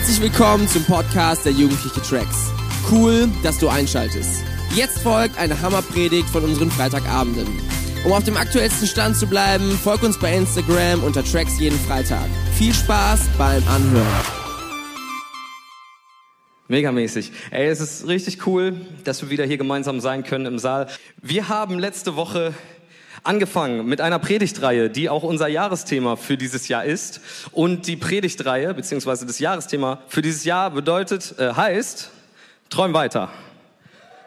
Herzlich willkommen zum Podcast der Jugendliche Tracks. Cool, dass du einschaltest. Jetzt folgt eine Hammerpredigt von unseren Freitagabenden. Um auf dem aktuellsten Stand zu bleiben, folg uns bei Instagram unter Tracks jeden Freitag. Viel Spaß beim Anhören. Megamäßig. Ey, es ist richtig cool, dass wir wieder hier gemeinsam sein können im Saal. Wir haben letzte Woche angefangen mit einer Predigtreihe, die auch unser Jahresthema für dieses Jahr ist. Und die Predigtreihe, beziehungsweise das Jahresthema für dieses Jahr bedeutet, äh, heißt, träum weiter.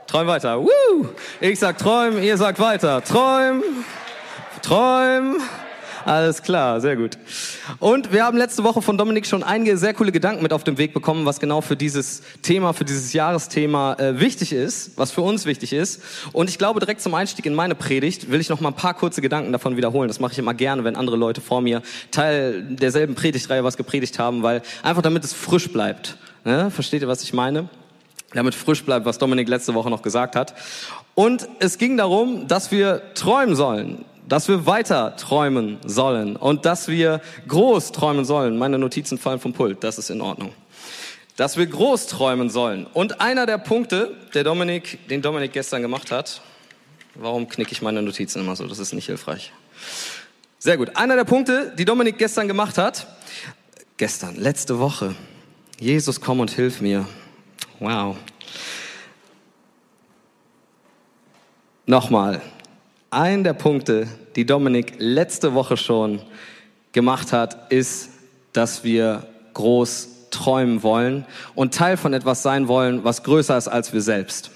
Träum weiter. Woo! Ich sag träum, ihr sagt weiter. Träum, träum. Alles klar, sehr gut. Und wir haben letzte Woche von Dominik schon einige sehr coole Gedanken mit auf den Weg bekommen, was genau für dieses Thema, für dieses Jahresthema äh, wichtig ist, was für uns wichtig ist. Und ich glaube, direkt zum Einstieg in meine Predigt will ich noch mal ein paar kurze Gedanken davon wiederholen. Das mache ich immer gerne, wenn andere Leute vor mir Teil derselben Predigtreihe was gepredigt haben, weil einfach damit es frisch bleibt. Ne? Versteht ihr, was ich meine? Damit frisch bleibt, was Dominik letzte Woche noch gesagt hat. Und es ging darum, dass wir träumen sollen dass wir weiter träumen sollen und dass wir groß träumen sollen. Meine Notizen fallen vom Pult, das ist in Ordnung. Dass wir groß träumen sollen. Und einer der Punkte, der Dominik, den Dominik gestern gemacht hat, warum knicke ich meine Notizen immer so? Das ist nicht hilfreich. Sehr gut. Einer der Punkte, die Dominik gestern gemacht hat, gestern, letzte Woche. Jesus, komm und hilf mir. Wow. Nochmal, ein der Punkte, die Dominik letzte Woche schon gemacht hat, ist, dass wir groß träumen wollen und Teil von etwas sein wollen, was größer ist als wir selbst.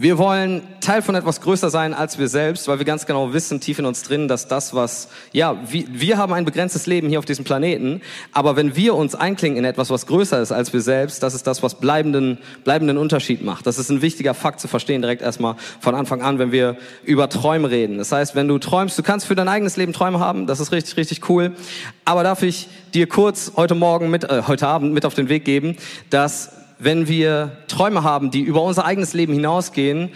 Wir wollen Teil von etwas größer sein als wir selbst, weil wir ganz genau wissen, tief in uns drin, dass das, was, ja, wir, haben ein begrenztes Leben hier auf diesem Planeten, aber wenn wir uns einklingen in etwas, was größer ist als wir selbst, das ist das, was bleibenden, bleibenden Unterschied macht. Das ist ein wichtiger Fakt zu verstehen, direkt erstmal von Anfang an, wenn wir über Träume reden. Das heißt, wenn du träumst, du kannst für dein eigenes Leben Träume haben, das ist richtig, richtig cool. Aber darf ich dir kurz heute Morgen mit, äh, heute Abend mit auf den Weg geben, dass wenn wir Träume haben, die über unser eigenes Leben hinausgehen,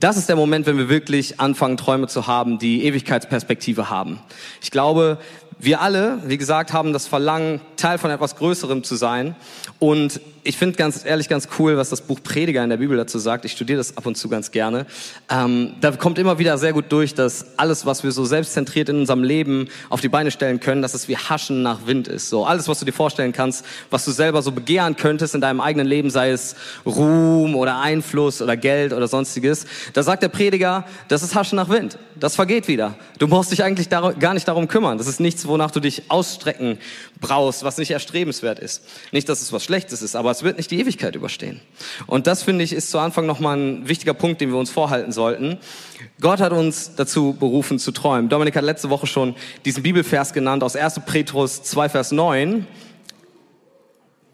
das ist der Moment, wenn wir wirklich anfangen, Träume zu haben, die Ewigkeitsperspektive haben. Ich glaube, wir alle, wie gesagt, haben das Verlangen, Teil von etwas Größerem zu sein. Und ich finde ganz ehrlich ganz cool, was das Buch Prediger in der Bibel dazu sagt. Ich studiere das ab und zu ganz gerne. Ähm, da kommt immer wieder sehr gut durch, dass alles, was wir so selbstzentriert in unserem Leben auf die Beine stellen können, dass es wie Haschen nach Wind ist. So alles, was du dir vorstellen kannst, was du selber so begehren könntest in deinem eigenen Leben, sei es Ruhm oder Einfluss oder Geld oder sonstiges. Da sagt der Prediger, das ist Haschen nach Wind. Das vergeht wieder. Du brauchst dich eigentlich gar nicht darum kümmern. Das ist nichts, wonach du dich ausstrecken brauchst, was nicht erstrebenswert ist. Nicht, dass es was Schlechtes ist, aber es wird nicht die Ewigkeit überstehen. Und das finde ich ist zu Anfang nochmal ein wichtiger Punkt, den wir uns vorhalten sollten. Gott hat uns dazu berufen zu träumen. Dominik hat letzte Woche schon diesen Bibelvers genannt aus 1. Petrus 2, Vers 9.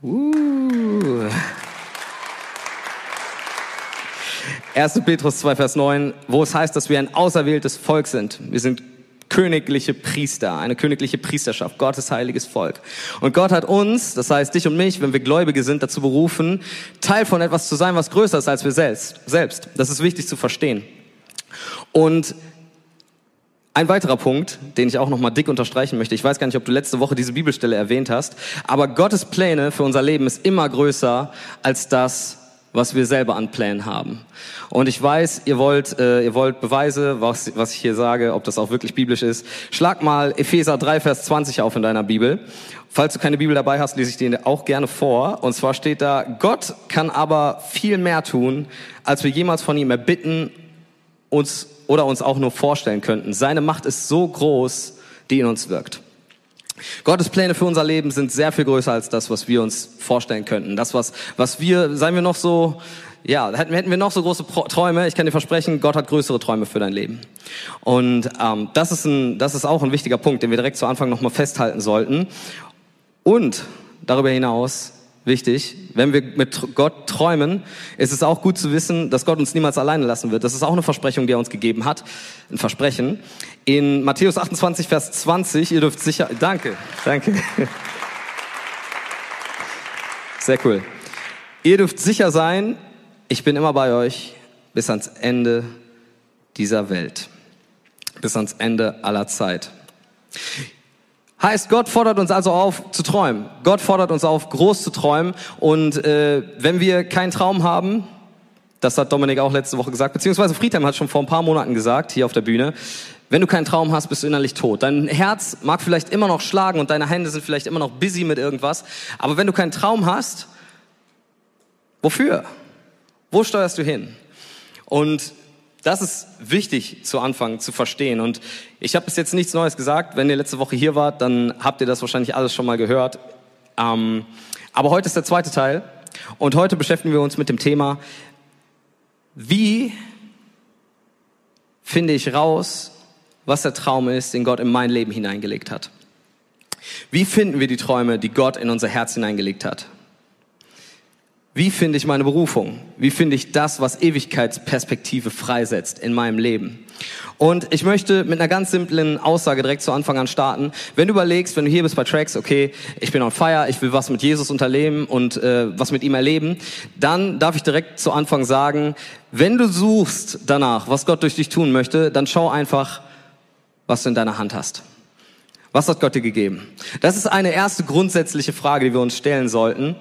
Uh. 1. Petrus 2, Vers 9, wo es heißt, dass wir ein auserwähltes Volk sind. Wir sind königliche Priester, eine königliche Priesterschaft, Gottes heiliges Volk. Und Gott hat uns, das heißt dich und mich, wenn wir Gläubige sind, dazu berufen, Teil von etwas zu sein, was größer ist als wir selbst. Das ist wichtig zu verstehen. Und ein weiterer Punkt, den ich auch nochmal dick unterstreichen möchte, ich weiß gar nicht, ob du letzte Woche diese Bibelstelle erwähnt hast, aber Gottes Pläne für unser Leben ist immer größer als das, was wir selber an Plänen haben. Und ich weiß, ihr wollt, äh, ihr wollt Beweise, was, was ich hier sage, ob das auch wirklich biblisch ist. Schlag mal Epheser 3, Vers 20 auf in deiner Bibel. Falls du keine Bibel dabei hast, lese ich dir auch gerne vor. Und zwar steht da, Gott kann aber viel mehr tun, als wir jemals von ihm erbitten, uns oder uns auch nur vorstellen könnten. Seine Macht ist so groß, die in uns wirkt. Gottes Pläne für unser Leben sind sehr viel größer als das, was wir uns vorstellen könnten. Das, was, was wir, seien wir noch so, ja, hätten, wir noch so große Träume, ich kann dir versprechen, Gott hat größere Träume für dein Leben. Und ähm, das, ist ein, das ist auch ein wichtiger Punkt, den wir direkt zu Anfang nochmal festhalten sollten. Und darüber hinaus wichtig. Wenn wir mit Gott träumen, ist es auch gut zu wissen, dass Gott uns niemals alleine lassen wird. Das ist auch eine Versprechung, die er uns gegeben hat. Ein Versprechen. In Matthäus 28, Vers 20, ihr dürft sicher, danke, danke. Sehr cool. Ihr dürft sicher sein, ich bin immer bei euch bis ans Ende dieser Welt. Bis ans Ende aller Zeit. Heißt, Gott fordert uns also auf zu träumen. Gott fordert uns auf, groß zu träumen. Und äh, wenn wir keinen Traum haben, das hat Dominik auch letzte Woche gesagt, beziehungsweise Friedhelm hat schon vor ein paar Monaten gesagt, hier auf der Bühne, wenn du keinen Traum hast, bist du innerlich tot. Dein Herz mag vielleicht immer noch schlagen und deine Hände sind vielleicht immer noch busy mit irgendwas. Aber wenn du keinen Traum hast, wofür? Wo steuerst du hin? Und das ist wichtig zu Anfang zu verstehen. Und ich habe bis jetzt nichts Neues gesagt. Wenn ihr letzte Woche hier wart, dann habt ihr das wahrscheinlich alles schon mal gehört. Ähm, aber heute ist der zweite Teil. Und heute beschäftigen wir uns mit dem Thema, wie finde ich raus, was der Traum ist, den Gott in mein Leben hineingelegt hat? Wie finden wir die Träume, die Gott in unser Herz hineingelegt hat? Wie finde ich meine Berufung? Wie finde ich das, was Ewigkeitsperspektive freisetzt in meinem Leben? Und ich möchte mit einer ganz simplen Aussage direkt zu Anfang an starten. Wenn du überlegst, wenn du hier bist bei Tracks, okay, ich bin on fire, ich will was mit Jesus unterleben und äh, was mit ihm erleben, dann darf ich direkt zu Anfang sagen, wenn du suchst danach, was Gott durch dich tun möchte, dann schau einfach, was du in deiner Hand hast. Was hat Gott dir gegeben? Das ist eine erste grundsätzliche Frage, die wir uns stellen sollten,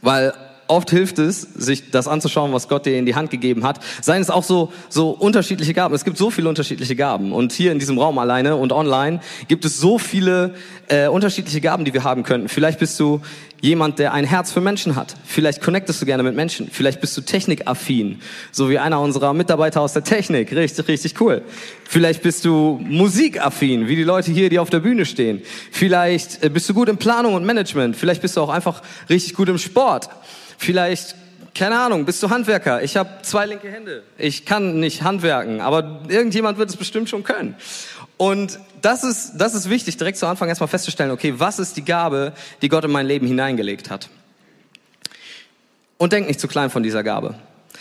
weil oft hilft es, sich das anzuschauen, was Gott dir in die Hand gegeben hat. Seien es auch so, so unterschiedliche Gaben. Es gibt so viele unterschiedliche Gaben. Und hier in diesem Raum alleine und online gibt es so viele äh, unterschiedliche Gaben, die wir haben könnten. Vielleicht bist du jemand, der ein Herz für Menschen hat. Vielleicht connectest du gerne mit Menschen. Vielleicht bist du technikaffin, so wie einer unserer Mitarbeiter aus der Technik. Richtig, richtig cool. Vielleicht bist du musikaffin, wie die Leute hier, die auf der Bühne stehen. Vielleicht äh, bist du gut in Planung und Management. Vielleicht bist du auch einfach richtig gut im Sport. Vielleicht, keine Ahnung, bist du Handwerker? Ich habe zwei linke Hände. Ich kann nicht handwerken, aber irgendjemand wird es bestimmt schon können. Und das ist, das ist wichtig, direkt zu Anfang erstmal festzustellen, okay, was ist die Gabe, die Gott in mein Leben hineingelegt hat? Und denk nicht zu klein von dieser Gabe.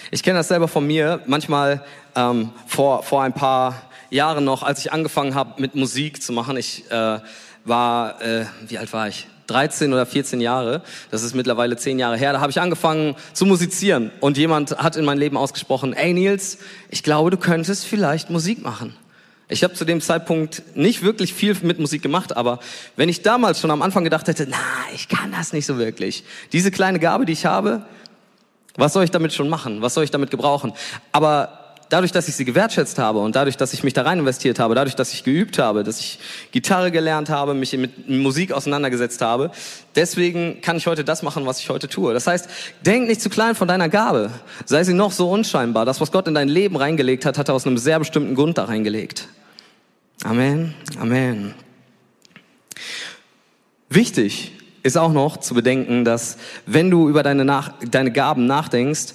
Ich kenne das selber von mir. Manchmal ähm, vor, vor ein paar Jahren noch, als ich angefangen habe mit Musik zu machen, ich äh, war, äh, wie alt war ich? 13 oder 14 Jahre, das ist mittlerweile 10 Jahre her, da habe ich angefangen zu musizieren und jemand hat in mein Leben ausgesprochen, ey Nils, ich glaube, du könntest vielleicht Musik machen. Ich habe zu dem Zeitpunkt nicht wirklich viel mit Musik gemacht, aber wenn ich damals schon am Anfang gedacht hätte, na, ich kann das nicht so wirklich. Diese kleine Gabe, die ich habe, was soll ich damit schon machen? Was soll ich damit gebrauchen? Aber dadurch, dass ich sie gewertschätzt habe und dadurch, dass ich mich da rein investiert habe, dadurch, dass ich geübt habe, dass ich Gitarre gelernt habe, mich mit Musik auseinandergesetzt habe, deswegen kann ich heute das machen, was ich heute tue. Das heißt, denk nicht zu klein von deiner Gabe. Sei sie noch so unscheinbar. Das, was Gott in dein Leben reingelegt hat, hat er aus einem sehr bestimmten Grund da reingelegt. Amen. Amen. Wichtig ist auch noch zu bedenken, dass wenn du über deine, Nach deine Gaben nachdenkst,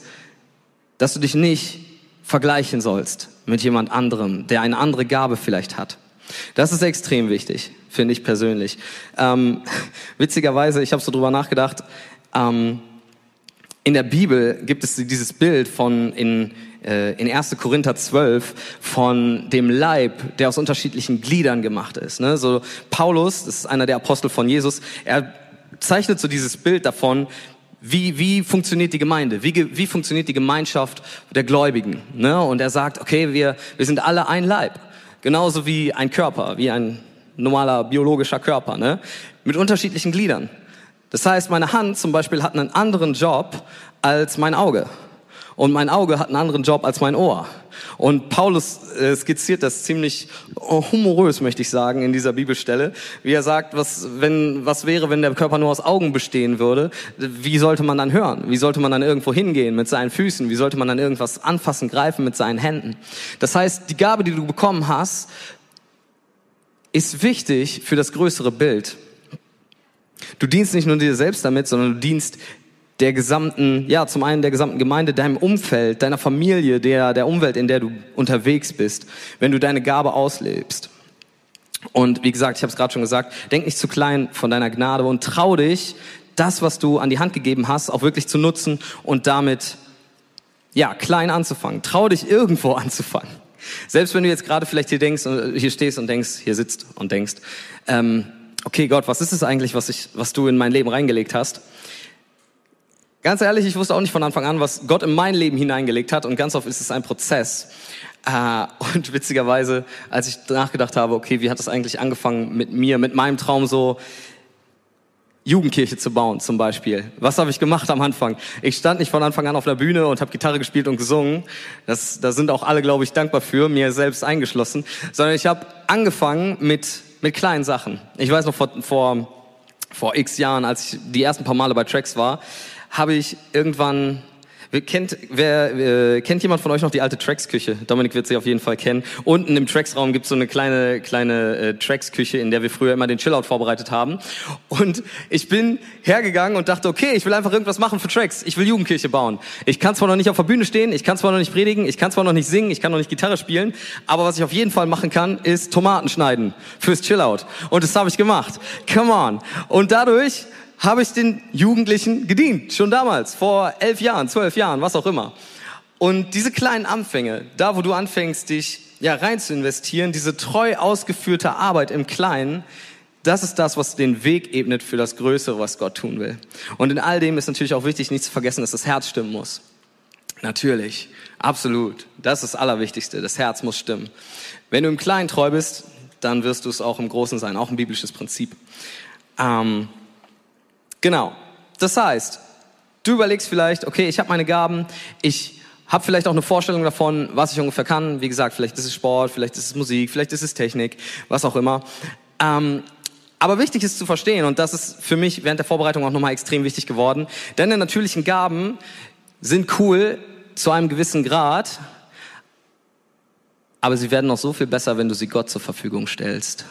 dass du dich nicht vergleichen sollst mit jemand anderem, der eine andere Gabe vielleicht hat. Das ist extrem wichtig, finde ich persönlich. Ähm, witzigerweise, ich habe so drüber nachgedacht, ähm, in der Bibel gibt es dieses Bild von in, äh, in 1. Korinther 12 von dem Leib, der aus unterschiedlichen Gliedern gemacht ist. Ne? So Paulus, das ist einer der Apostel von Jesus, er zeichnet so dieses Bild davon, wie, wie funktioniert die Gemeinde? Wie, wie funktioniert die Gemeinschaft der Gläubigen? Ne? Und er sagt, okay, wir, wir sind alle ein Leib. Genauso wie ein Körper, wie ein normaler biologischer Körper, ne? mit unterschiedlichen Gliedern. Das heißt, meine Hand zum Beispiel hat einen anderen Job als mein Auge. Und mein Auge hat einen anderen Job als mein Ohr. Und Paulus äh, skizziert das ziemlich humorös, möchte ich sagen, in dieser Bibelstelle, wie er sagt, was, wenn, was wäre, wenn der Körper nur aus Augen bestehen würde? Wie sollte man dann hören? Wie sollte man dann irgendwo hingehen mit seinen Füßen? Wie sollte man dann irgendwas anfassen, greifen mit seinen Händen? Das heißt, die Gabe, die du bekommen hast, ist wichtig für das größere Bild. Du dienst nicht nur dir selbst damit, sondern du dienst der gesamten, ja, zum einen der gesamten Gemeinde, deinem Umfeld, deiner Familie, der, der Umwelt, in der du unterwegs bist, wenn du deine Gabe auslebst. Und wie gesagt, ich habe es gerade schon gesagt, denk nicht zu klein von deiner Gnade und trau dich, das, was du an die Hand gegeben hast, auch wirklich zu nutzen und damit, ja, klein anzufangen. Trau dich irgendwo anzufangen. Selbst wenn du jetzt gerade vielleicht hier denkst, hier stehst und denkst, hier sitzt und denkst, ähm, okay Gott, was ist es eigentlich, was ich, was du in mein Leben reingelegt hast? Ganz ehrlich, ich wusste auch nicht von Anfang an, was Gott in mein Leben hineingelegt hat und ganz oft ist es ein Prozess. Äh, und witzigerweise, als ich nachgedacht habe, okay, wie hat das eigentlich angefangen mit mir, mit meinem Traum so, Jugendkirche zu bauen zum Beispiel. Was habe ich gemacht am Anfang? Ich stand nicht von Anfang an auf der Bühne und habe Gitarre gespielt und gesungen. Das, da sind auch alle, glaube ich, dankbar für, mir selbst eingeschlossen. Sondern ich habe angefangen mit, mit kleinen Sachen. Ich weiß noch vor, vor, vor x Jahren, als ich die ersten paar Male bei Tracks war, habe ich irgendwann Kennt, wer, äh, kennt jemand von euch noch die alte Tracks-Küche? Dominik wird sie auf jeden Fall kennen. Unten im Tracks-Raum gibt es so eine kleine, kleine äh, Tracks-Küche, in der wir früher immer den Chillout vorbereitet haben. Und ich bin hergegangen und dachte, okay, ich will einfach irgendwas machen für Tracks. Ich will Jugendkirche bauen. Ich kann zwar noch nicht auf der Bühne stehen, ich kann zwar noch nicht predigen, ich kann zwar noch nicht singen, ich kann noch nicht Gitarre spielen, aber was ich auf jeden Fall machen kann, ist Tomaten schneiden fürs Chillout. Und das habe ich gemacht. Come on. Und dadurch habe ich den Jugendlichen gedient, schon damals, vor elf Jahren, zwölf Jahren, was auch immer. Und diese kleinen Anfänge, da wo du anfängst, dich ja rein zu investieren, diese treu ausgeführte Arbeit im Kleinen, das ist das, was den Weg ebnet für das Größere, was Gott tun will. Und in all dem ist natürlich auch wichtig, nicht zu vergessen, dass das Herz stimmen muss. Natürlich, absolut. Das ist das Allerwichtigste. Das Herz muss stimmen. Wenn du im Kleinen treu bist, dann wirst du es auch im Großen sein. Auch ein biblisches Prinzip. Ähm, Genau. Das heißt, du überlegst vielleicht, okay, ich habe meine Gaben, ich habe vielleicht auch eine Vorstellung davon, was ich ungefähr kann. Wie gesagt, vielleicht ist es Sport, vielleicht ist es Musik, vielleicht ist es Technik, was auch immer. Ähm, aber wichtig ist zu verstehen, und das ist für mich während der Vorbereitung auch nochmal extrem wichtig geworden, deine natürlichen Gaben sind cool zu einem gewissen Grad, aber sie werden noch so viel besser, wenn du sie Gott zur Verfügung stellst.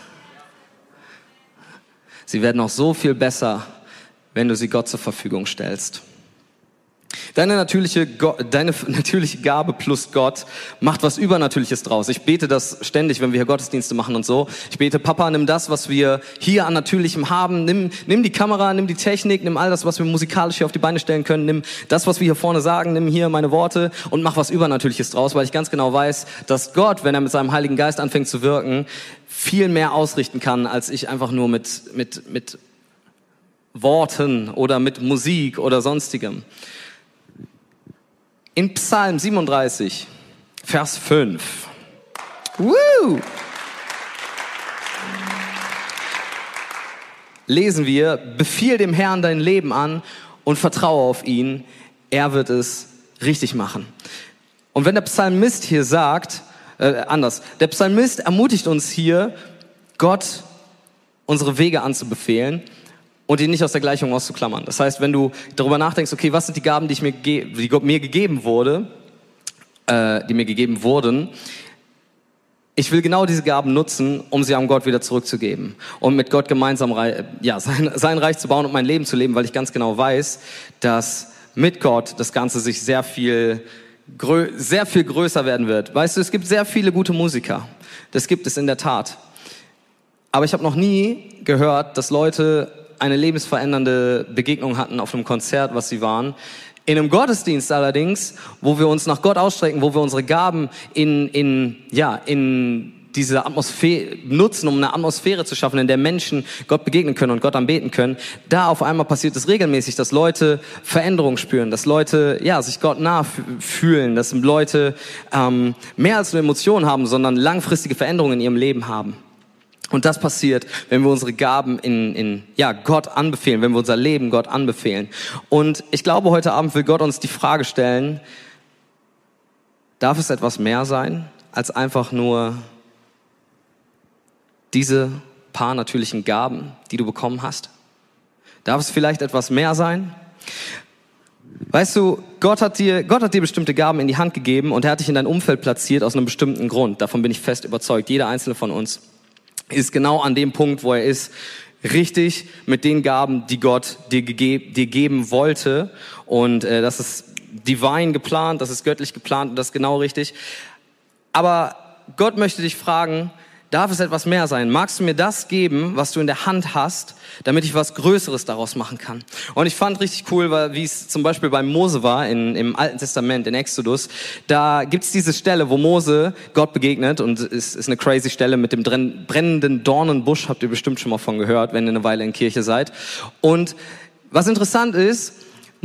Sie werden noch so viel besser, wenn du sie Gott zur Verfügung stellst. Deine natürliche, deine natürliche Gabe plus Gott macht was Übernatürliches draus. Ich bete das ständig, wenn wir hier Gottesdienste machen und so. Ich bete, Papa, nimm das, was wir hier an Natürlichem haben. Nimm, nimm die Kamera, nimm die Technik, nimm all das, was wir musikalisch hier auf die Beine stellen können. Nimm das, was wir hier vorne sagen, nimm hier meine Worte und mach was Übernatürliches draus, weil ich ganz genau weiß, dass Gott, wenn er mit seinem Heiligen Geist anfängt zu wirken, viel mehr ausrichten kann, als ich einfach nur mit, mit, mit Worten oder mit Musik oder sonstigem. In Psalm 37, Vers 5. Woo! Lesen wir, befiehl dem Herrn dein Leben an und vertraue auf ihn, er wird es richtig machen. Und wenn der Psalmist hier sagt, äh, anders, der Psalmist ermutigt uns hier, Gott unsere Wege anzubefehlen und ihn nicht aus der Gleichung auszuklammern. Das heißt, wenn du darüber nachdenkst, okay, was sind die Gaben, die, ich mir, die Gott mir gegeben wurde, äh, die mir gegeben wurden, ich will genau diese Gaben nutzen, um sie am Gott wieder zurückzugeben und mit Gott gemeinsam ja, sein, sein Reich zu bauen und mein Leben zu leben, weil ich ganz genau weiß, dass mit Gott das Ganze sich sehr viel, sehr viel größer werden wird. Weißt du, es gibt sehr viele gute Musiker. Das gibt es in der Tat. Aber ich habe noch nie gehört, dass Leute eine lebensverändernde Begegnung hatten auf einem Konzert, was sie waren. In einem Gottesdienst allerdings, wo wir uns nach Gott ausstrecken, wo wir unsere Gaben in, in, ja, in diese Atmosphäre nutzen, um eine Atmosphäre zu schaffen, in der Menschen Gott begegnen können und Gott anbeten können, da auf einmal passiert es regelmäßig, dass Leute Veränderung spüren, dass Leute ja sich Gott nah fühlen, dass Leute ähm, mehr als nur Emotionen haben, sondern langfristige Veränderungen in ihrem Leben haben. Und das passiert, wenn wir unsere Gaben in, in ja, Gott anbefehlen, wenn wir unser Leben Gott anbefehlen. Und ich glaube, heute Abend will Gott uns die Frage stellen, darf es etwas mehr sein als einfach nur diese paar natürlichen Gaben, die du bekommen hast? Darf es vielleicht etwas mehr sein? Weißt du, Gott hat dir, Gott hat dir bestimmte Gaben in die Hand gegeben und er hat dich in dein Umfeld platziert aus einem bestimmten Grund. Davon bin ich fest überzeugt. Jeder einzelne von uns ist genau an dem Punkt, wo er ist, richtig mit den Gaben, die Gott dir, gegeb, dir geben wollte. Und äh, das ist divine geplant, das ist göttlich geplant und das ist genau richtig. Aber Gott möchte dich fragen, darf es etwas mehr sein? Magst du mir das geben, was du in der Hand hast, damit ich was Größeres daraus machen kann? Und ich fand richtig cool, wie es zum Beispiel bei Mose war in, im Alten Testament, in Exodus, da gibt's diese Stelle, wo Mose Gott begegnet und es ist eine crazy Stelle mit dem brennenden Dornenbusch, habt ihr bestimmt schon mal von gehört, wenn ihr eine Weile in Kirche seid. Und was interessant ist,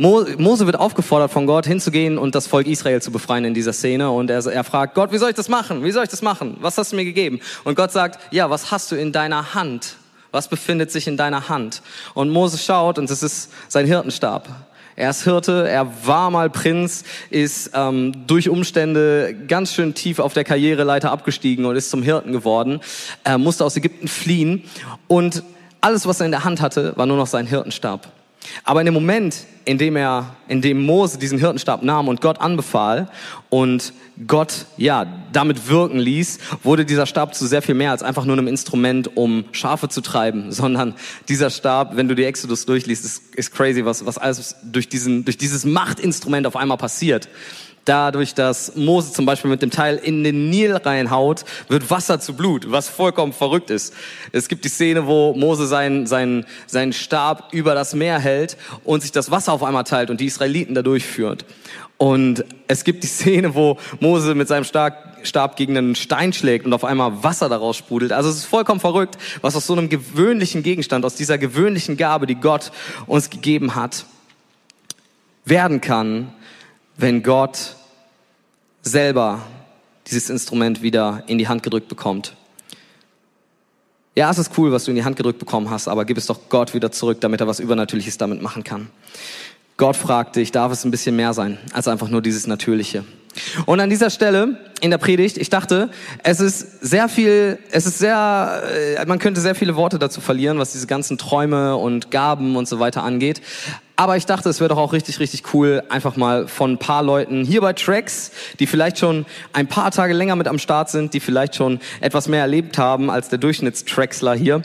Mose wird aufgefordert von Gott hinzugehen und das Volk Israel zu befreien in dieser Szene. Und er, er fragt Gott, wie soll ich das machen? Wie soll ich das machen? Was hast du mir gegeben? Und Gott sagt, ja, was hast du in deiner Hand? Was befindet sich in deiner Hand? Und Mose schaut und es ist sein Hirtenstab. Er ist Hirte, er war mal Prinz, ist ähm, durch Umstände ganz schön tief auf der Karriereleiter abgestiegen und ist zum Hirten geworden. Er musste aus Ägypten fliehen und alles, was er in der Hand hatte, war nur noch sein Hirtenstab. Aber in dem Moment, in dem er, in dem Mose diesen Hirtenstab nahm und Gott anbefahl und Gott, ja, damit wirken ließ, wurde dieser Stab zu sehr viel mehr als einfach nur einem Instrument, um Schafe zu treiben, sondern dieser Stab, wenn du die Exodus durchliest, ist, ist crazy, was, was alles durch diesen, durch dieses Machtinstrument auf einmal passiert dadurch, dass Mose zum Beispiel mit dem Teil in den Nil reinhaut, wird Wasser zu Blut, was vollkommen verrückt ist. Es gibt die Szene, wo Mose seinen, seinen, seinen Stab über das Meer hält und sich das Wasser auf einmal teilt und die Israeliten da durchführt. Und es gibt die Szene, wo Mose mit seinem Stab gegen einen Stein schlägt und auf einmal Wasser daraus sprudelt. Also es ist vollkommen verrückt, was aus so einem gewöhnlichen Gegenstand, aus dieser gewöhnlichen Gabe, die Gott uns gegeben hat, werden kann, wenn Gott selber dieses Instrument wieder in die Hand gedrückt bekommt. Ja, es ist cool, was du in die Hand gedrückt bekommen hast, aber gib es doch Gott wieder zurück, damit er was Übernatürliches damit machen kann. Gott fragt dich, darf es ein bisschen mehr sein als einfach nur dieses Natürliche? Und an dieser Stelle in der Predigt, ich dachte, es ist sehr viel, es ist sehr, äh, man könnte sehr viele Worte dazu verlieren, was diese ganzen Träume und Gaben und so weiter angeht. Aber ich dachte, es wäre doch auch richtig, richtig cool, einfach mal von ein paar Leuten hier bei Tracks, die vielleicht schon ein paar Tage länger mit am Start sind, die vielleicht schon etwas mehr erlebt haben als der Durchschnittstracksler hier,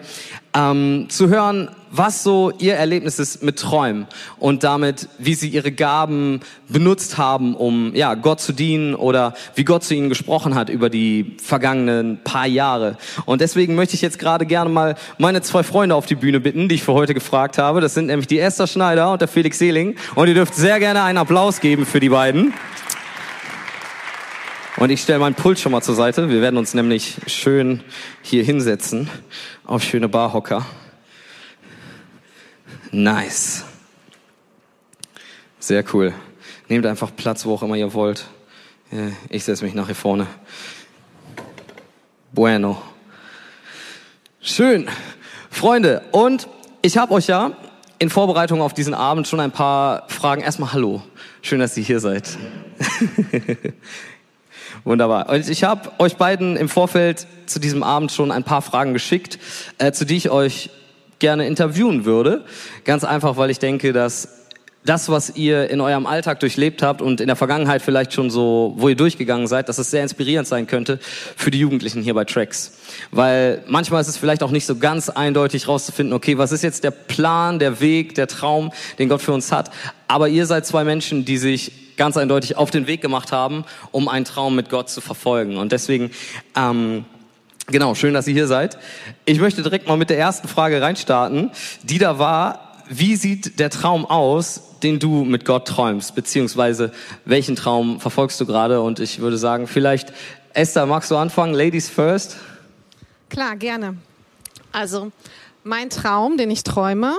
ähm, zu hören, was so ihr Erlebnis ist mit Träumen und damit, wie sie ihre Gaben benutzt haben, um ja Gott zu dienen oder wie Gott zu ihnen gesprochen hat über die vergangenen paar Jahre. Und deswegen möchte ich jetzt gerade gerne mal meine zwei Freunde auf die Bühne bitten, die ich für heute gefragt habe. Das sind nämlich die Esther Schneider und der Felix Seeling. Und ihr dürft sehr gerne einen Applaus geben für die beiden. Und ich stelle meinen Pult schon mal zur Seite. Wir werden uns nämlich schön hier hinsetzen auf schöne Barhocker. Nice. Sehr cool. Nehmt einfach Platz, wo auch immer ihr wollt. Ich setze mich nach hier vorne. Bueno. Schön. Freunde, und ich habe euch ja in Vorbereitung auf diesen Abend schon ein paar Fragen. Erstmal Hallo. Schön, dass ihr hier seid. Wunderbar. Und ich habe euch beiden im Vorfeld zu diesem Abend schon ein paar Fragen geschickt, äh, zu die ich euch gerne interviewen würde. Ganz einfach, weil ich denke, dass das, was ihr in eurem Alltag durchlebt habt und in der Vergangenheit vielleicht schon so, wo ihr durchgegangen seid, dass es sehr inspirierend sein könnte für die Jugendlichen hier bei Tracks. Weil manchmal ist es vielleicht auch nicht so ganz eindeutig rauszufinden, okay, was ist jetzt der Plan, der Weg, der Traum, den Gott für uns hat. Aber ihr seid zwei Menschen, die sich ganz eindeutig auf den Weg gemacht haben, um einen Traum mit Gott zu verfolgen. Und deswegen, ähm, Genau, schön, dass ihr hier seid. Ich möchte direkt mal mit der ersten Frage reinstarten, die da war, wie sieht der Traum aus, den du mit Gott träumst, beziehungsweise welchen Traum verfolgst du gerade? Und ich würde sagen, vielleicht, Esther, magst du anfangen? Ladies first? Klar, gerne. Also, mein Traum, den ich träume,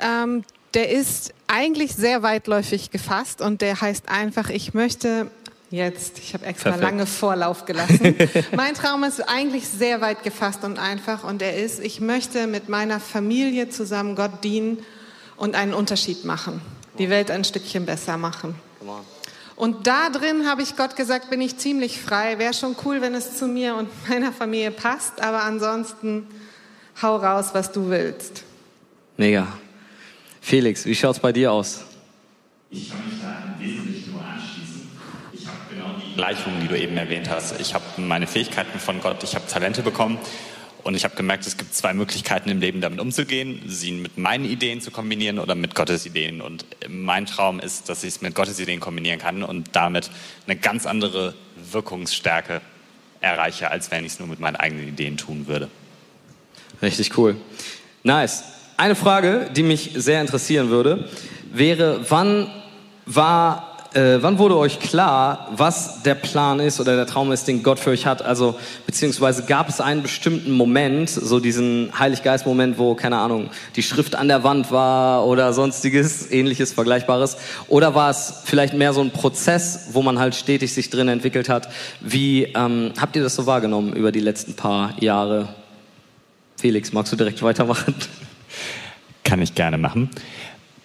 ähm, der ist eigentlich sehr weitläufig gefasst und der heißt einfach, ich möchte Jetzt, ich habe extra Perfekt. lange Vorlauf gelassen. mein Traum ist eigentlich sehr weit gefasst und einfach und er ist, ich möchte mit meiner Familie zusammen Gott dienen und einen Unterschied machen, die Welt ein Stückchen besser machen. Und da drin habe ich Gott gesagt, bin ich ziemlich frei. Wäre schon cool, wenn es zu mir und meiner Familie passt, aber ansonsten hau raus, was du willst. Mega. Felix, wie schaut es bei dir aus? Ich kann mich da im Wesentlichen nur anschließen. Ich habe genau die Gleichungen, die du eben erwähnt hast. Ich habe meine Fähigkeiten von Gott, ich habe Talente bekommen und ich habe gemerkt, es gibt zwei Möglichkeiten im Leben damit umzugehen, sie mit meinen Ideen zu kombinieren oder mit Gottes Ideen. Und mein Traum ist, dass ich es mit Gottes Ideen kombinieren kann und damit eine ganz andere Wirkungsstärke erreiche, als wenn ich es nur mit meinen eigenen Ideen tun würde. Richtig cool. Nice. Eine Frage, die mich sehr interessieren würde, wäre, wann war äh, wann wurde euch klar, was der Plan ist oder der Traum ist, den Gott für euch hat? Also, beziehungsweise gab es einen bestimmten Moment, so diesen Heiliggeist-Moment, wo, keine Ahnung, die Schrift an der Wand war oder sonstiges, ähnliches, vergleichbares? Oder war es vielleicht mehr so ein Prozess, wo man halt stetig sich drin entwickelt hat? Wie ähm, habt ihr das so wahrgenommen über die letzten paar Jahre? Felix, magst du direkt weitermachen? Kann ich gerne machen.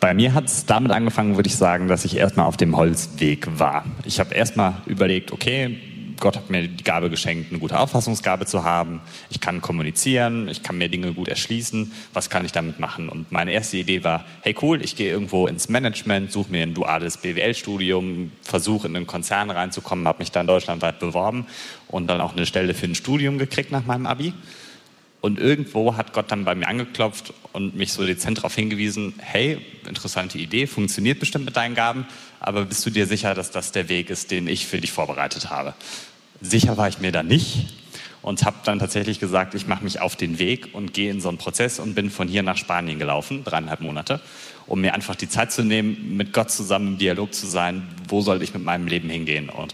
Bei mir hat es damit angefangen, würde ich sagen, dass ich erstmal auf dem Holzweg war. Ich habe erstmal überlegt, okay, Gott hat mir die Gabe geschenkt, eine gute Auffassungsgabe zu haben. Ich kann kommunizieren, ich kann mir Dinge gut erschließen. Was kann ich damit machen? Und meine erste Idee war, hey cool, ich gehe irgendwo ins Management, suche mir ein duales BWL-Studium, versuche in einen Konzern reinzukommen, habe mich dann deutschlandweit beworben und dann auch eine Stelle für ein Studium gekriegt nach meinem Abi. Und irgendwo hat Gott dann bei mir angeklopft und mich so dezent darauf hingewiesen, hey, interessante Idee, funktioniert bestimmt mit deinen Gaben, aber bist du dir sicher, dass das der Weg ist, den ich für dich vorbereitet habe? Sicher war ich mir da nicht und habe dann tatsächlich gesagt, ich mache mich auf den Weg und gehe in so einen Prozess und bin von hier nach Spanien gelaufen, dreieinhalb Monate, um mir einfach die Zeit zu nehmen, mit Gott zusammen im Dialog zu sein, wo soll ich mit meinem Leben hingehen und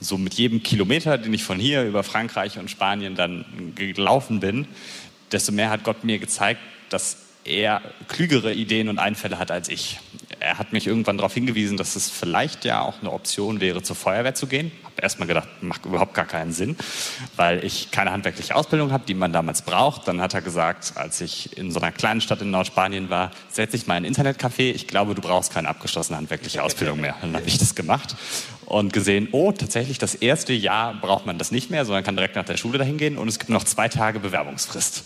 so mit jedem Kilometer, den ich von hier über Frankreich und Spanien dann gelaufen bin, desto mehr hat Gott mir gezeigt, dass er klügere Ideen und Einfälle hat als ich. Er hat mich irgendwann darauf hingewiesen, dass es vielleicht ja auch eine Option wäre, zur Feuerwehr zu gehen. Habe erstmal gedacht, macht überhaupt gar keinen Sinn, weil ich keine handwerkliche Ausbildung habe, die man damals braucht. Dann hat er gesagt, als ich in so einer kleinen Stadt in Nordspanien war, setz dich mal in ein Internetcafé. Ich glaube, du brauchst keine abgeschlossene handwerkliche Ausbildung mehr. Dann habe ich das gemacht und gesehen, oh, tatsächlich das erste Jahr braucht man das nicht mehr, sondern kann direkt nach der Schule dahin gehen und es gibt noch zwei Tage Bewerbungsfrist.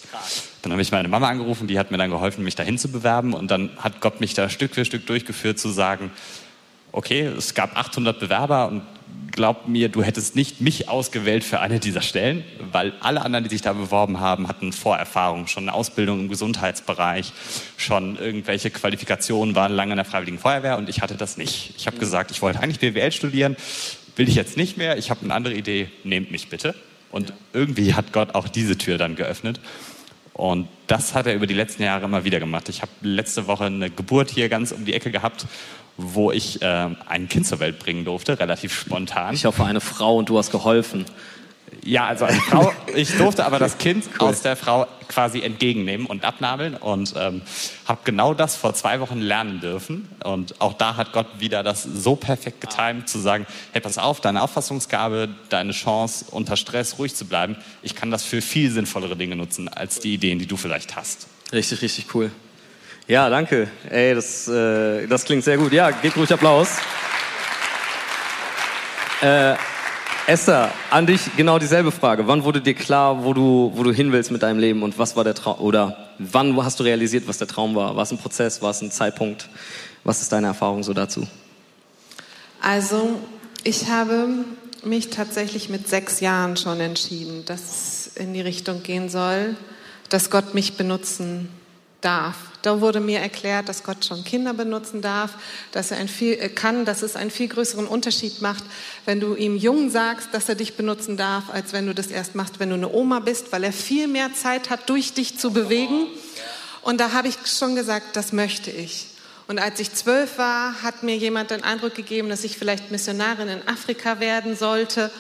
Dann habe ich meine Mama angerufen, die hat mir dann geholfen, mich dahin zu bewerben und dann hat Gott mich da Stück für Stück durchgeführt zu sagen, okay, es gab 800 Bewerber und glaub mir, du hättest nicht mich ausgewählt für eine dieser Stellen, weil alle anderen, die sich da beworben haben, hatten Vorerfahrung, schon eine Ausbildung im Gesundheitsbereich, schon irgendwelche Qualifikationen, waren lange in der Freiwilligen Feuerwehr und ich hatte das nicht. Ich habe gesagt, ich wollte eigentlich BWL studieren, will ich jetzt nicht mehr, ich habe eine andere Idee, nehmt mich bitte. Und irgendwie hat Gott auch diese Tür dann geöffnet. Und das hat er über die letzten Jahre immer wieder gemacht. Ich habe letzte Woche eine Geburt hier ganz um die Ecke gehabt wo ich äh, ein Kind zur Welt bringen durfte, relativ spontan. Ich hoffe, eine Frau und du hast geholfen. Ja, also eine Frau. Ich durfte aber das Kind cool. aus der Frau quasi entgegennehmen und abnabeln und ähm, habe genau das vor zwei Wochen lernen dürfen. Und auch da hat Gott wieder das so perfekt getimt, zu sagen, hey, pass auf, deine Auffassungsgabe, deine Chance, unter Stress ruhig zu bleiben, ich kann das für viel sinnvollere Dinge nutzen, als die Ideen, die du vielleicht hast. Richtig, richtig cool. Ja, danke. Ey, das, äh, das klingt sehr gut. Ja, gebt ruhig Applaus. Äh, Esther, an dich genau dieselbe Frage. Wann wurde dir klar, wo du, wo du hin willst mit deinem Leben und was war der Traum? Oder wann hast du realisiert, was der Traum war? War es ein Prozess? War es ein Zeitpunkt? Was ist deine Erfahrung so dazu? Also, ich habe mich tatsächlich mit sechs Jahren schon entschieden, dass es in die Richtung gehen soll, dass Gott mich benutzen darf. Da wurde mir erklärt, dass Gott schon Kinder benutzen darf, dass er ein viel, äh, kann, dass es einen viel größeren Unterschied macht, wenn du ihm jung sagst, dass er dich benutzen darf, als wenn du das erst machst, wenn du eine Oma bist, weil er viel mehr Zeit hat, durch dich zu bewegen. Und da habe ich schon gesagt, das möchte ich. Und als ich zwölf war, hat mir jemand den Eindruck gegeben, dass ich vielleicht Missionarin in Afrika werden sollte.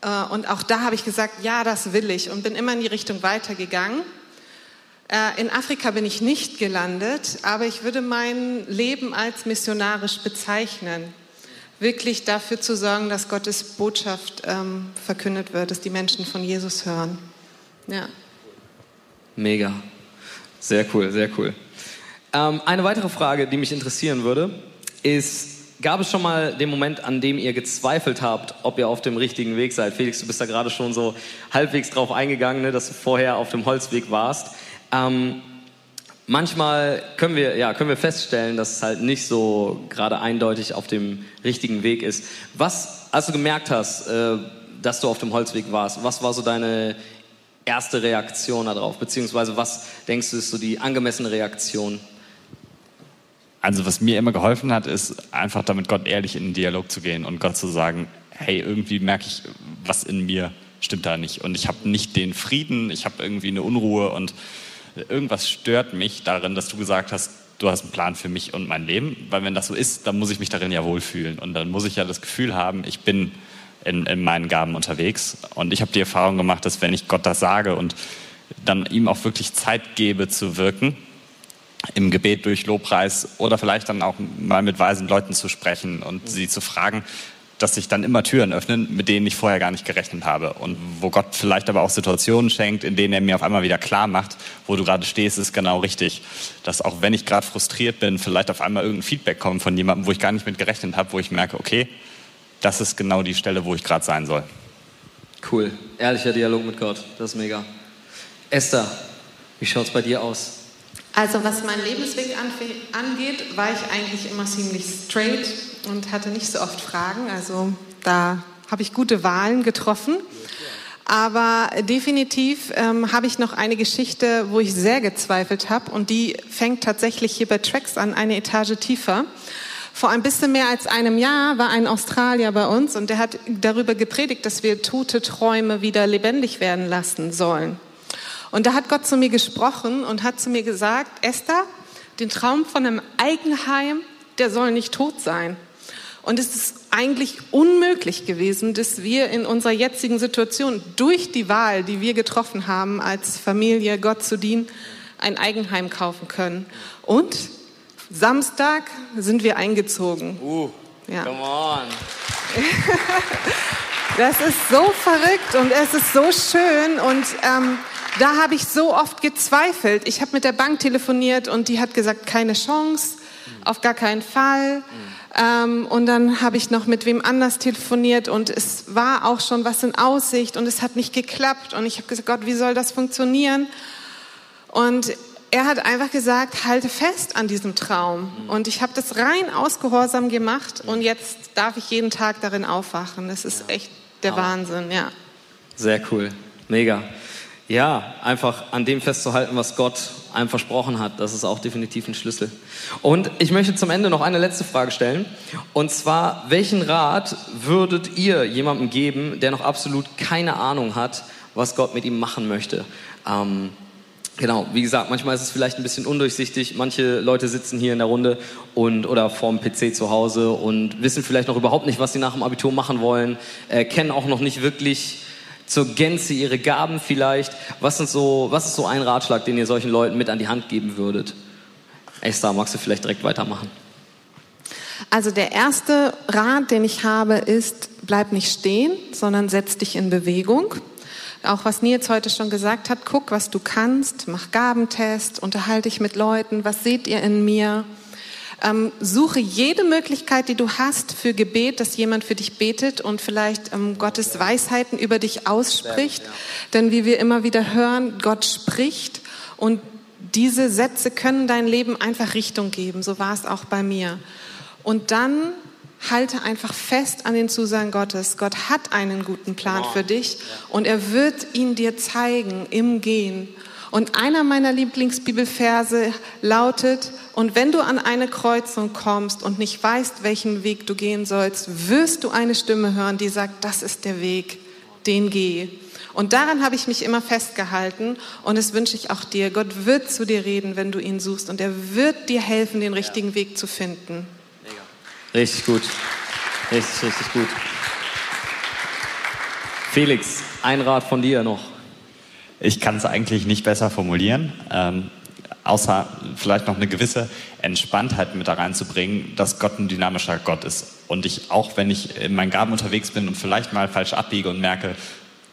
Äh, und auch da habe ich gesagt, ja, das will ich und bin immer in die Richtung weitergegangen. Äh, in Afrika bin ich nicht gelandet, aber ich würde mein Leben als missionarisch bezeichnen. Wirklich dafür zu sorgen, dass Gottes Botschaft ähm, verkündet wird, dass die Menschen von Jesus hören. Ja. Mega. Sehr cool, sehr cool. Ähm, eine weitere Frage, die mich interessieren würde, ist, gab es schon mal den Moment, an dem ihr gezweifelt habt, ob ihr auf dem richtigen Weg seid? Felix, du bist da gerade schon so halbwegs drauf eingegangen, ne, dass du vorher auf dem Holzweg warst. Ähm, manchmal können wir, ja, können wir feststellen, dass es halt nicht so gerade eindeutig auf dem richtigen Weg ist. Was, als du gemerkt hast, äh, dass du auf dem Holzweg warst, was war so deine erste Reaktion darauf? Beziehungsweise was denkst du ist so die angemessene Reaktion? Also was mir immer geholfen hat, ist einfach damit Gott ehrlich in den Dialog zu gehen und Gott zu sagen, hey, irgendwie merke ich, was in mir stimmt da nicht. Und ich habe nicht den Frieden, ich habe irgendwie eine Unruhe und irgendwas stört mich darin, dass du gesagt hast, du hast einen Plan für mich und mein Leben, weil wenn das so ist, dann muss ich mich darin ja wohlfühlen. Und dann muss ich ja das Gefühl haben, ich bin in, in meinen Gaben unterwegs. Und ich habe die Erfahrung gemacht, dass wenn ich Gott das sage und dann ihm auch wirklich Zeit gebe zu wirken, im Gebet durch Lobpreis oder vielleicht dann auch mal mit weisen Leuten zu sprechen und sie zu fragen, dass sich dann immer Türen öffnen, mit denen ich vorher gar nicht gerechnet habe. Und wo Gott vielleicht aber auch Situationen schenkt, in denen er mir auf einmal wieder klar macht, wo du gerade stehst, ist genau richtig. Dass auch wenn ich gerade frustriert bin, vielleicht auf einmal irgendein Feedback kommt von jemandem, wo ich gar nicht mit gerechnet habe, wo ich merke, okay, das ist genau die Stelle, wo ich gerade sein soll. Cool. Ehrlicher Dialog mit Gott. Das ist mega. Esther, wie schaut es bei dir aus? Also was meinen Lebensweg angeht, war ich eigentlich immer ziemlich straight und hatte nicht so oft Fragen. Also da habe ich gute Wahlen getroffen. Aber definitiv ähm, habe ich noch eine Geschichte, wo ich sehr gezweifelt habe und die fängt tatsächlich hier bei Tracks an, eine Etage tiefer. Vor ein bisschen mehr als einem Jahr war ein Australier bei uns und der hat darüber gepredigt, dass wir tote Träume wieder lebendig werden lassen sollen. Und da hat Gott zu mir gesprochen und hat zu mir gesagt, Esther, den Traum von einem Eigenheim, der soll nicht tot sein. Und es ist eigentlich unmöglich gewesen, dass wir in unserer jetzigen Situation durch die Wahl, die wir getroffen haben, als Familie Gott zu dienen, ein Eigenheim kaufen können. Und Samstag sind wir eingezogen. Uh, ja. come on. das ist so verrückt und es ist so schön und ähm, da habe ich so oft gezweifelt. Ich habe mit der Bank telefoniert und die hat gesagt, keine Chance, auf gar keinen Fall. Ähm, und dann habe ich noch mit wem anders telefoniert und es war auch schon was in Aussicht und es hat nicht geklappt. Und ich habe gesagt, Gott, wie soll das funktionieren? Und er hat einfach gesagt, halte fest an diesem Traum. Und ich habe das rein aus Gehorsam gemacht und jetzt darf ich jeden Tag darin aufwachen. Das ist echt der Wahnsinn, ja. Sehr cool, mega. Ja, einfach an dem festzuhalten, was Gott einem versprochen hat. Das ist auch definitiv ein Schlüssel. Und ich möchte zum Ende noch eine letzte Frage stellen. Und zwar, welchen Rat würdet ihr jemandem geben, der noch absolut keine Ahnung hat, was Gott mit ihm machen möchte? Ähm, genau, wie gesagt, manchmal ist es vielleicht ein bisschen undurchsichtig. Manche Leute sitzen hier in der Runde und oder vorm PC zu Hause und wissen vielleicht noch überhaupt nicht, was sie nach dem Abitur machen wollen, äh, kennen auch noch nicht wirklich zur Gänze ihre Gaben vielleicht. Was, sind so, was ist so ein Ratschlag, den ihr solchen Leuten mit an die Hand geben würdet? Esther, magst du vielleicht direkt weitermachen? Also der erste Rat, den ich habe, ist, bleib nicht stehen, sondern setz dich in Bewegung. Auch was Nils heute schon gesagt hat, guck, was du kannst, mach Gabentest, unterhalte dich mit Leuten, was seht ihr in mir? Ähm, suche jede Möglichkeit, die du hast für Gebet, dass jemand für dich betet und vielleicht ähm, Gottes Weisheiten über dich ausspricht. Denn wie wir immer wieder hören, Gott spricht und diese Sätze können dein Leben einfach Richtung geben. So war es auch bei mir. Und dann halte einfach fest an den Zusagen Gottes. Gott hat einen guten Plan für dich und er wird ihn dir zeigen im Gehen. Und einer meiner Lieblingsbibelverse lautet, und wenn du an eine Kreuzung kommst und nicht weißt, welchen Weg du gehen sollst, wirst du eine Stimme hören, die sagt, das ist der Weg, den gehe. Und daran habe ich mich immer festgehalten und das wünsche ich auch dir. Gott wird zu dir reden, wenn du ihn suchst und er wird dir helfen, den richtigen Weg zu finden. Richtig gut. Richtig, richtig gut. Felix, ein Rat von dir noch. Ich kann es eigentlich nicht besser formulieren, ähm, außer vielleicht noch eine gewisse Entspanntheit mit da reinzubringen, dass Gott ein dynamischer Gott ist. Und ich, auch wenn ich in meinen Gaben unterwegs bin und vielleicht mal falsch abbiege und merke,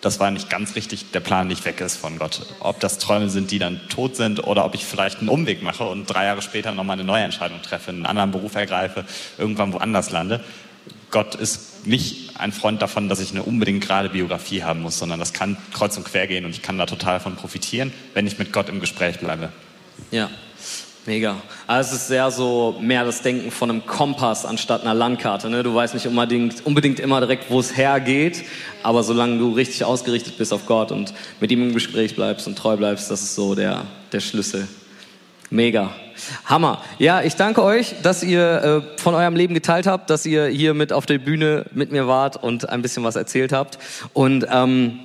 das war nicht ganz richtig, der Plan nicht weg ist von Gott. Ob das Träume sind, die dann tot sind oder ob ich vielleicht einen Umweg mache und drei Jahre später nochmal eine neue Entscheidung treffe, einen anderen Beruf ergreife, irgendwann woanders lande. Gott ist nicht ein Freund davon, dass ich eine unbedingt gerade Biografie haben muss, sondern das kann kreuz und quer gehen und ich kann da total von profitieren, wenn ich mit Gott im Gespräch bleibe. Ja, mega. Also es ist sehr so mehr das Denken von einem Kompass anstatt einer Landkarte. Ne? Du weißt nicht unbedingt, unbedingt immer direkt, wo es hergeht, aber solange du richtig ausgerichtet bist auf Gott und mit ihm im Gespräch bleibst und treu bleibst, das ist so der, der Schlüssel. Mega. Hammer. Ja, ich danke euch, dass ihr äh, von eurem Leben geteilt habt, dass ihr hier mit auf der Bühne mit mir wart und ein bisschen was erzählt habt. Und ähm,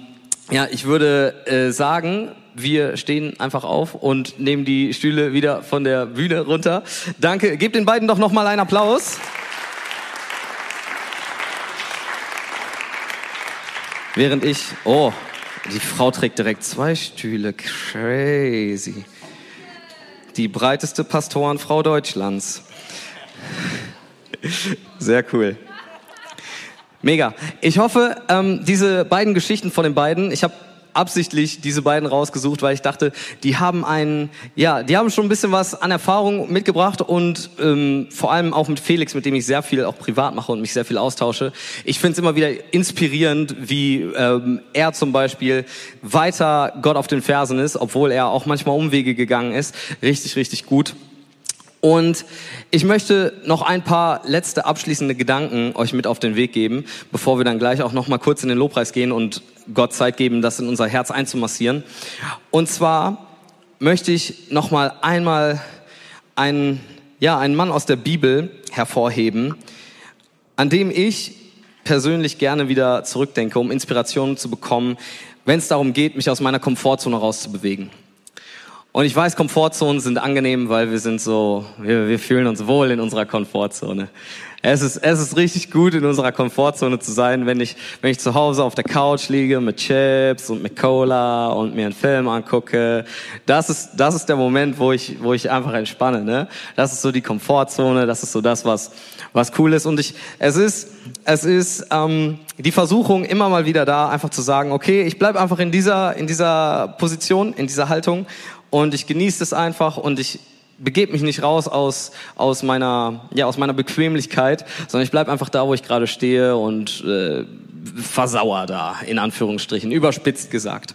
ja, ich würde äh, sagen, wir stehen einfach auf und nehmen die Stühle wieder von der Bühne runter. Danke, gebt den beiden doch noch mal einen Applaus. Während ich, oh, die Frau trägt direkt zwei Stühle, crazy. Die breiteste Pastorenfrau Deutschlands. Sehr cool. Mega. Ich hoffe, ähm, diese beiden Geschichten von den beiden, ich habe absichtlich diese beiden rausgesucht, weil ich dachte, die haben einen, ja, die haben schon ein bisschen was an Erfahrung mitgebracht und ähm, vor allem auch mit Felix, mit dem ich sehr viel auch privat mache und mich sehr viel austausche. Ich finde es immer wieder inspirierend, wie ähm, er zum Beispiel weiter Gott auf den Fersen ist, obwohl er auch manchmal Umwege gegangen ist. Richtig, richtig gut. Und ich möchte noch ein paar letzte abschließende Gedanken euch mit auf den Weg geben, bevor wir dann gleich auch noch mal kurz in den Lobpreis gehen und Gott Zeit geben, das in unser Herz einzumassieren. Und zwar möchte ich noch mal einmal einen, ja, einen Mann aus der Bibel hervorheben, an dem ich persönlich gerne wieder zurückdenke, um Inspirationen zu bekommen, wenn es darum geht, mich aus meiner Komfortzone rauszubewegen. Und ich weiß, Komfortzonen sind angenehm, weil wir sind so, wir, wir fühlen uns wohl in unserer Komfortzone. Es ist, es ist richtig gut, in unserer Komfortzone zu sein, wenn ich, wenn ich zu Hause auf der Couch liege mit Chips und mit Cola und mir einen Film angucke. Das ist, das ist der Moment, wo ich, wo ich einfach entspanne, ne? Das ist so die Komfortzone, das ist so das, was, was cool ist. Und ich, es ist, es ist ähm, die Versuchung immer mal wieder da, einfach zu sagen, okay, ich bleib einfach in dieser, in dieser Position, in dieser Haltung und ich genieße es einfach und ich begebe mich nicht raus aus, aus, meiner, ja, aus meiner Bequemlichkeit, sondern ich bleibe einfach da, wo ich gerade stehe und äh, versauer da, in Anführungsstrichen, überspitzt gesagt.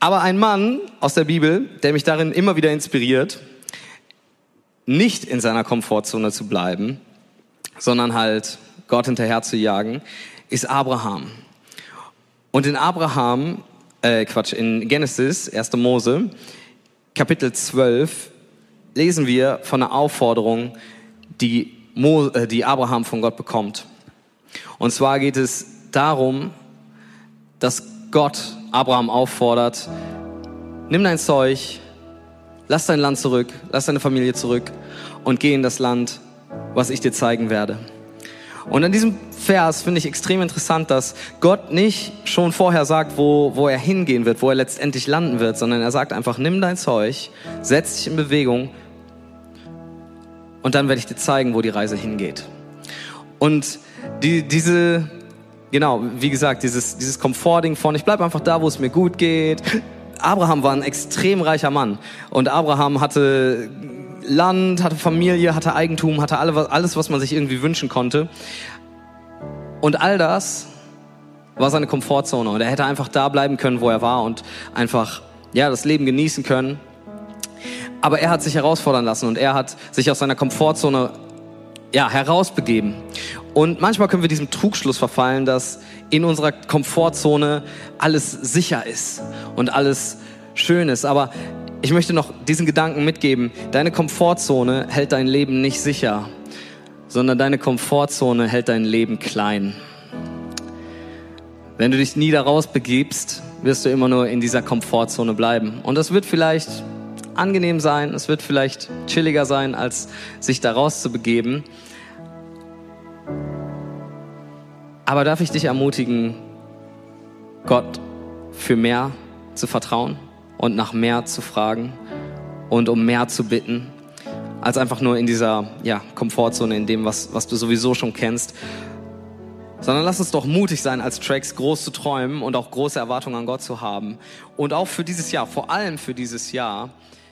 Aber ein Mann aus der Bibel, der mich darin immer wieder inspiriert, nicht in seiner Komfortzone zu bleiben, sondern halt Gott hinterher zu jagen, ist Abraham. Und in Abraham, äh, Quatsch, in Genesis, 1. Mose, Kapitel 12 lesen wir von einer Aufforderung, die, Mo, äh, die Abraham von Gott bekommt. Und zwar geht es darum, dass Gott Abraham auffordert, nimm dein Zeug, lass dein Land zurück, lass deine Familie zurück und geh in das Land, was ich dir zeigen werde. Und an diesem Vers finde ich extrem interessant, dass Gott nicht schon vorher sagt, wo, wo er hingehen wird, wo er letztendlich landen wird, sondern er sagt einfach, nimm dein Zeug, setz dich in Bewegung und dann werde ich dir zeigen, wo die Reise hingeht. Und die, diese, genau, wie gesagt, dieses, dieses Komforting von, ich bleibe einfach da, wo es mir gut geht. Abraham war ein extrem reicher Mann und Abraham hatte Land, hatte Familie, hatte Eigentum, hatte alles, was man sich irgendwie wünschen konnte. Und all das war seine Komfortzone. Und er hätte einfach da bleiben können, wo er war und einfach, ja, das Leben genießen können. Aber er hat sich herausfordern lassen und er hat sich aus seiner Komfortzone, ja, herausbegeben. Und manchmal können wir diesem Trugschluss verfallen, dass in unserer Komfortzone alles sicher ist und alles schön ist. Aber ich möchte noch diesen Gedanken mitgeben. Deine Komfortzone hält dein Leben nicht sicher, sondern deine Komfortzone hält dein Leben klein. Wenn du dich nie daraus begibst, wirst du immer nur in dieser Komfortzone bleiben. Und das wird vielleicht angenehm sein, es wird vielleicht chilliger sein, als sich daraus zu begeben. Aber darf ich dich ermutigen, Gott für mehr zu vertrauen? Und nach mehr zu fragen und um mehr zu bitten, als einfach nur in dieser ja, Komfortzone, in dem, was, was du sowieso schon kennst. Sondern lass uns doch mutig sein, als Tracks groß zu träumen und auch große Erwartungen an Gott zu haben. Und auch für dieses Jahr, vor allem für dieses Jahr,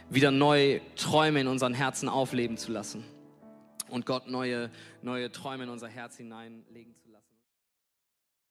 wieder neue Träume in unseren Herzen aufleben zu lassen. Und Gott neue, neue Träume in unser Herz hineinlegen zu lassen.